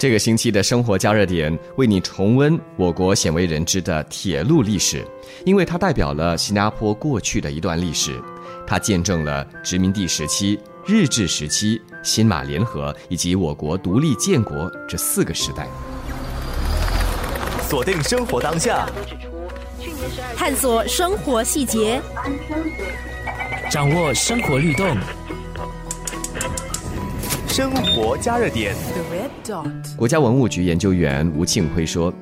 这个星期的生活加热点为你重温我国鲜为人知的铁路历史，因为它代表了新加坡过去的一段历史，它见证了殖民地时期、日治时期、新马联合以及我国独立建国这四个时代。锁定生活当下，探索生活细节，掌握生活律动。生活加热点。国家文物局研究员吴庆辉说：“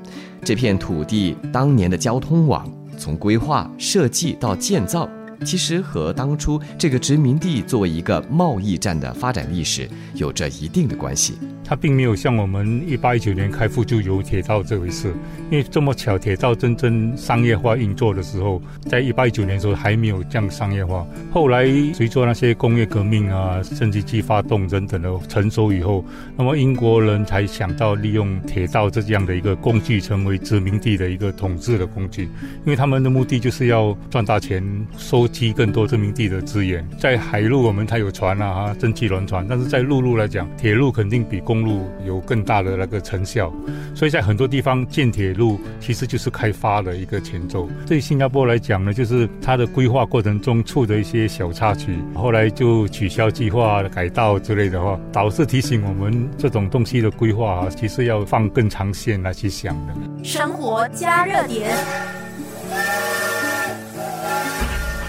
这片土地当年的交通网，从规划设计到建造。”其实和当初这个殖民地作为一个贸易站的发展历史有着一定的关系。它并没有像我们一八一九年开埠就有铁道这回事，因为这么巧，铁道真正商业化运作的时候，在一八一九年的时候还没有这样商业化。后来随着那些工业革命啊、蒸汽机发动等等的成熟以后，那么英国人才想到利用铁道这样的一个工具，成为殖民地的一个统治的工具，因为他们的目的就是要赚大钱收。积更多殖民地的资源，在海路我们它有船啊，蒸汽轮船，但是在陆路来讲，铁路肯定比公路有更大的那个成效，所以在很多地方建铁路其实就是开发的一个前奏。对新加坡来讲呢，就是它的规划过程中出的一些小插曲，后来就取消计划、改道之类的话，导致提醒我们这种东西的规划啊，其实要放更长线来去想的。生活加热点。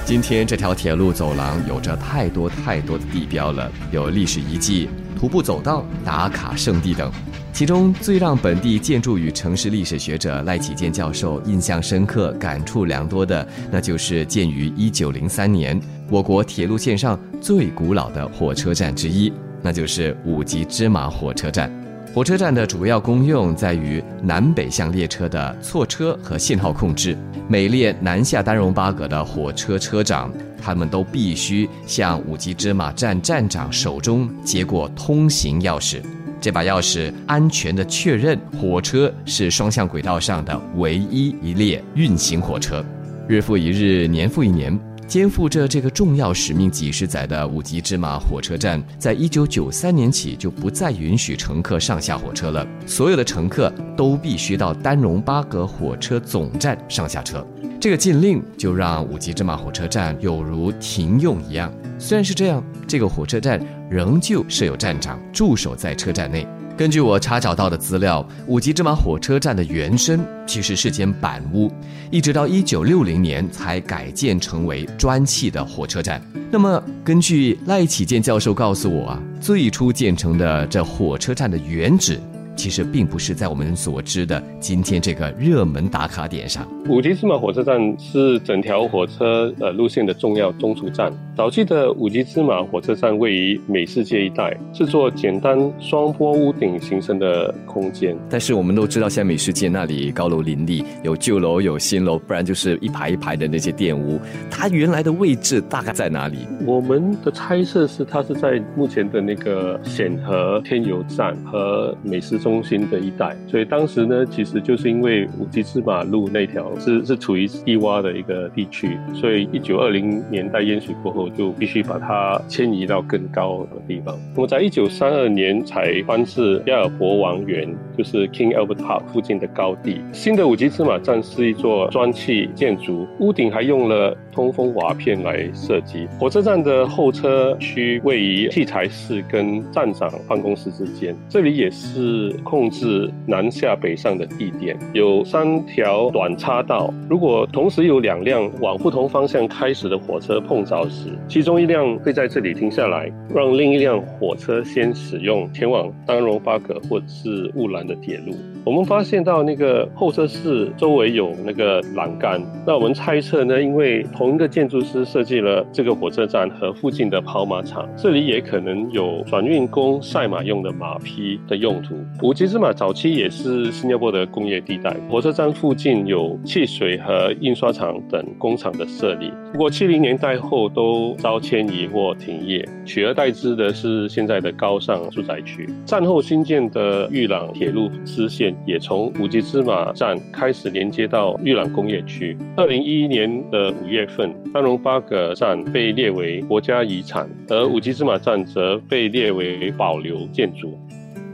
今天这条铁路走廊有着太多太多的地标了，有历史遗迹、徒步走道、打卡圣地等。其中最让本地建筑与城市历史学者赖启建教授印象深刻、感触良多的，那就是建于一九零三年，我国铁路线上最古老的火车站之一，那就是五级芝麻火车站。火车站的主要功用在于南北向列车的错车和信号控制。每列南下丹绒巴葛的火车车长，他们都必须向五级芝麻站站长手中接过通行钥匙。这把钥匙安全的确认火车是双向轨道上的唯一一列运行火车。日复一日，年复一年。肩负着这个重要使命几十载的五级芝麻火车站，在一九九三年起就不再允许乘客上下火车了。所有的乘客都必须到丹绒巴格火车总站上下车。这个禁令就让五级芝麻火车站有如停用一样。虽然是这样，这个火车站仍旧设有站长驻守在车站内。根据我查找到的资料，五级芝麻火车站的原身其实是间板屋，一直到一九六零年才改建成为砖砌的火车站。那么，根据赖启建教授告诉我啊，最初建成的这火车站的原址。其实并不是在我们所知的今天这个热门打卡点上。五级芝麻火车站是整条火车呃路线的重要中途站。早期的五级芝麻火车站位于美世界一带，是座简单双坡屋顶形成的空间。但是我们都知道，现在美世界那里高楼林立，有旧楼有新楼，不然就是一排一排的那些店屋。它原来的位置大概在哪里？我们的猜测是，它是在目前的那个显和天游站和美食中。中心的一带，所以当时呢，其实就是因为五级芝马路那条是是处于低洼的一个地区，所以一九二零年代淹水过后，就必须把它迁移到更高的地方。那么在一九三二年才搬至亚尔伯王园，就是 King Albert Park 附近的高地。新的五级芝马站是一座砖砌建筑，屋顶还用了通风瓦片来设计。火车站的候车区位于器材室跟站长办公室之间，这里也是。控制南下北上的地点有三条短岔道。如果同时有两辆往不同方向开始的火车碰着时，其中一辆会在这里停下来，让另一辆火车先使用前往丹绒巴葛或是乌兰的铁路。我们发现到那个候车室周围有那个栏杆，那我们猜测呢，因为同一个建筑师设计了这个火车站和附近的跑马场，这里也可能有转运工赛马用的马匹的用途。五级芝麻早期也是新加坡的工业地带，火车站附近有汽水和印刷厂等工厂的设立。不过七零年代后都遭迁移或停业，取而代之的是现在的高尚住宅区。战后新建的玉朗铁路支线也从五级芝麻站开始连接到玉朗工业区。二零一一年的五月份，丹绒巴格站被列为国家遗产，而五级芝麻站则被列为保留建筑。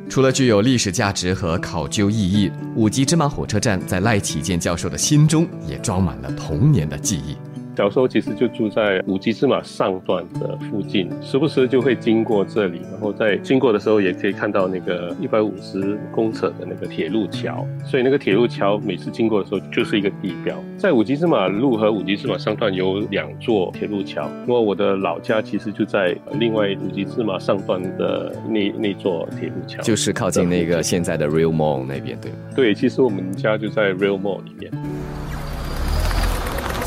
除了具有历史价值和考究意义，五级芝麻火车站在赖启建教授的心中也装满了童年的记忆。小时候其实就住在五级芝麻上段的附近，时不时就会经过这里，然后在经过的时候也可以看到那个一百五十公尺的那个铁路桥，所以那个铁路桥每次经过的时候就是一个地标。在五级芝麻路和五级芝麻上段有两座铁路桥，因为我的老家其实就在另外五级芝麻上段的那那座铁路桥，就是靠近那个现在的 Real Mall 那边，对吗？对，其实我们家就在 Real Mall 里面。